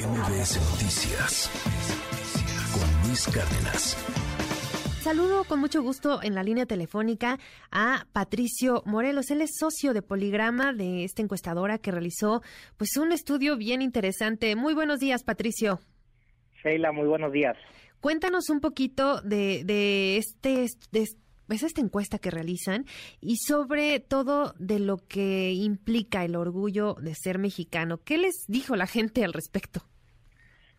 MBS Noticias con Luis Cárdenas. Saludo con mucho gusto en la línea telefónica a Patricio Morelos. Él es socio de Poligrama de esta encuestadora que realizó pues un estudio bien interesante. Muy buenos días, Patricio. Sheila, muy buenos días. Cuéntanos un poquito de, de este de es esta encuesta que realizan y sobre todo de lo que implica el orgullo de ser mexicano. ¿Qué les dijo la gente al respecto?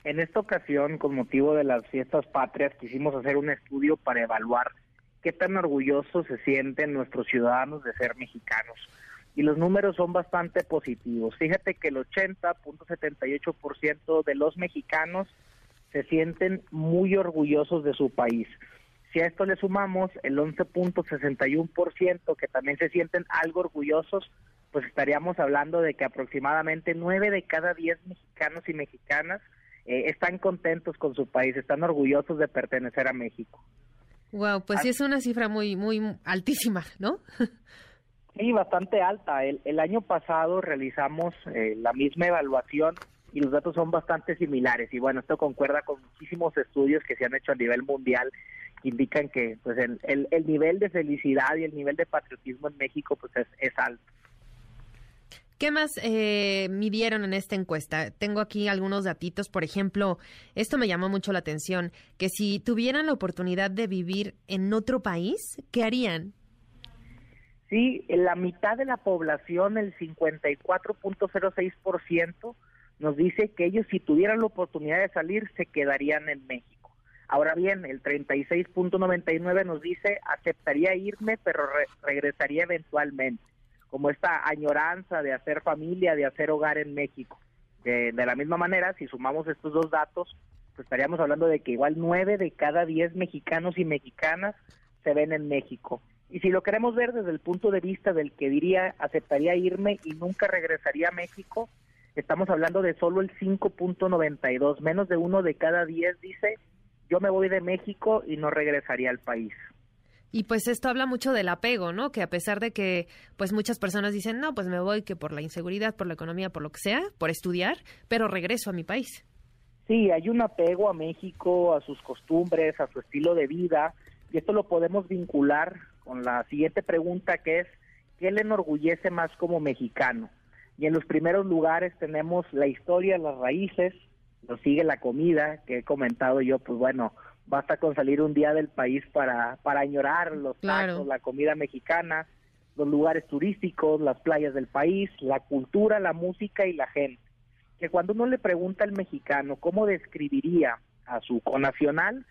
En esta ocasión, con motivo de las fiestas patrias, quisimos hacer un estudio para evaluar qué tan orgullosos se sienten nuestros ciudadanos de ser mexicanos. Y los números son bastante positivos. Fíjate que el 80.78% de los mexicanos se sienten muy orgullosos de su país. Si a esto le sumamos el 11.61% que también se sienten algo orgullosos, pues estaríamos hablando de que aproximadamente 9 de cada 10 mexicanos y mexicanas eh, están contentos con su país, están orgullosos de pertenecer a México. Wow, pues sí es una cifra muy muy altísima, ¿no? sí, bastante alta. El, el año pasado realizamos eh, la misma evaluación y los datos son bastante similares. Y bueno, esto concuerda con muchísimos estudios que se han hecho a nivel mundial indican que pues el, el, nivel de felicidad y el nivel de patriotismo en México pues es, alto. ¿Qué más eh, midieron en esta encuesta? Tengo aquí algunos datitos. Por ejemplo, esto me llamó mucho la atención, que si tuvieran la oportunidad de vivir en otro país, ¿qué harían? Sí, la mitad de la población, el 54.06%, nos dice que ellos si tuvieran la oportunidad de salir, se quedarían en México. Ahora bien, el 36.99 nos dice, aceptaría irme, pero regresaría eventualmente, como esta añoranza de hacer familia, de hacer hogar en México. De, la misma manera, si sumamos estos dos datos, pues estaríamos hablando de que igual nueve de cada diez mexicanos y mexicanas se ven en México. Y si lo queremos ver desde el punto de vista del que diría aceptaría irme y nunca regresaría a México, estamos hablando de solo el 5.92, menos de uno de cada diez dice yo me voy de México y no regresaría al país. Y pues esto habla mucho del apego, ¿no? Que a pesar de que pues muchas personas dicen, no, pues me voy que por la inseguridad, por la economía, por lo que sea, por estudiar, pero regreso a mi país. Sí, hay un apego a México, a sus costumbres, a su estilo de vida, y esto lo podemos vincular con la siguiente pregunta que es, ¿qué le enorgullece más como mexicano? Y en los primeros lugares tenemos la historia, las raíces, nos sigue la comida, que he comentado yo, pues bueno, basta con salir un día del país para, para añorar los tacos, la comida mexicana, los lugares turísticos, las playas del país, la cultura, la música y la gente. Que cuando uno le pregunta al mexicano cómo describiría a su conacional,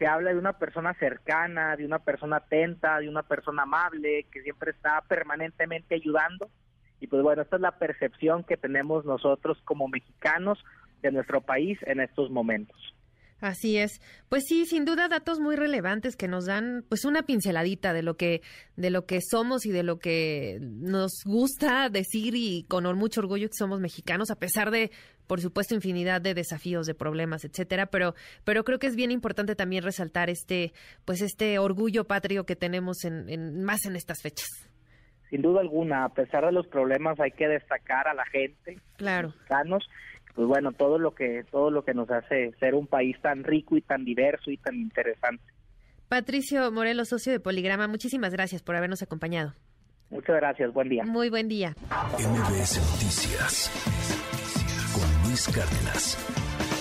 se habla de una persona cercana, de una persona atenta, de una persona amable, que siempre está permanentemente ayudando. Y pues bueno, esta es la percepción que tenemos nosotros como mexicanos de nuestro país en estos momentos. Así es. Pues sí, sin duda datos muy relevantes que nos dan pues una pinceladita de lo que de lo que somos y de lo que nos gusta decir y con mucho orgullo que somos mexicanos a pesar de por supuesto infinidad de desafíos, de problemas, etcétera, pero pero creo que es bien importante también resaltar este pues este orgullo patrio que tenemos en, más en estas fechas. Sin duda alguna, a pesar de los problemas hay que destacar a la gente, claro. mexicanos pues bueno, todo lo que todo lo que nos hace ser un país tan rico y tan diverso y tan interesante. Patricio Morelos, socio de Poligrama, muchísimas gracias por habernos acompañado. Muchas gracias, buen día. Muy buen día. MBS Noticias con Luis Cárdenas.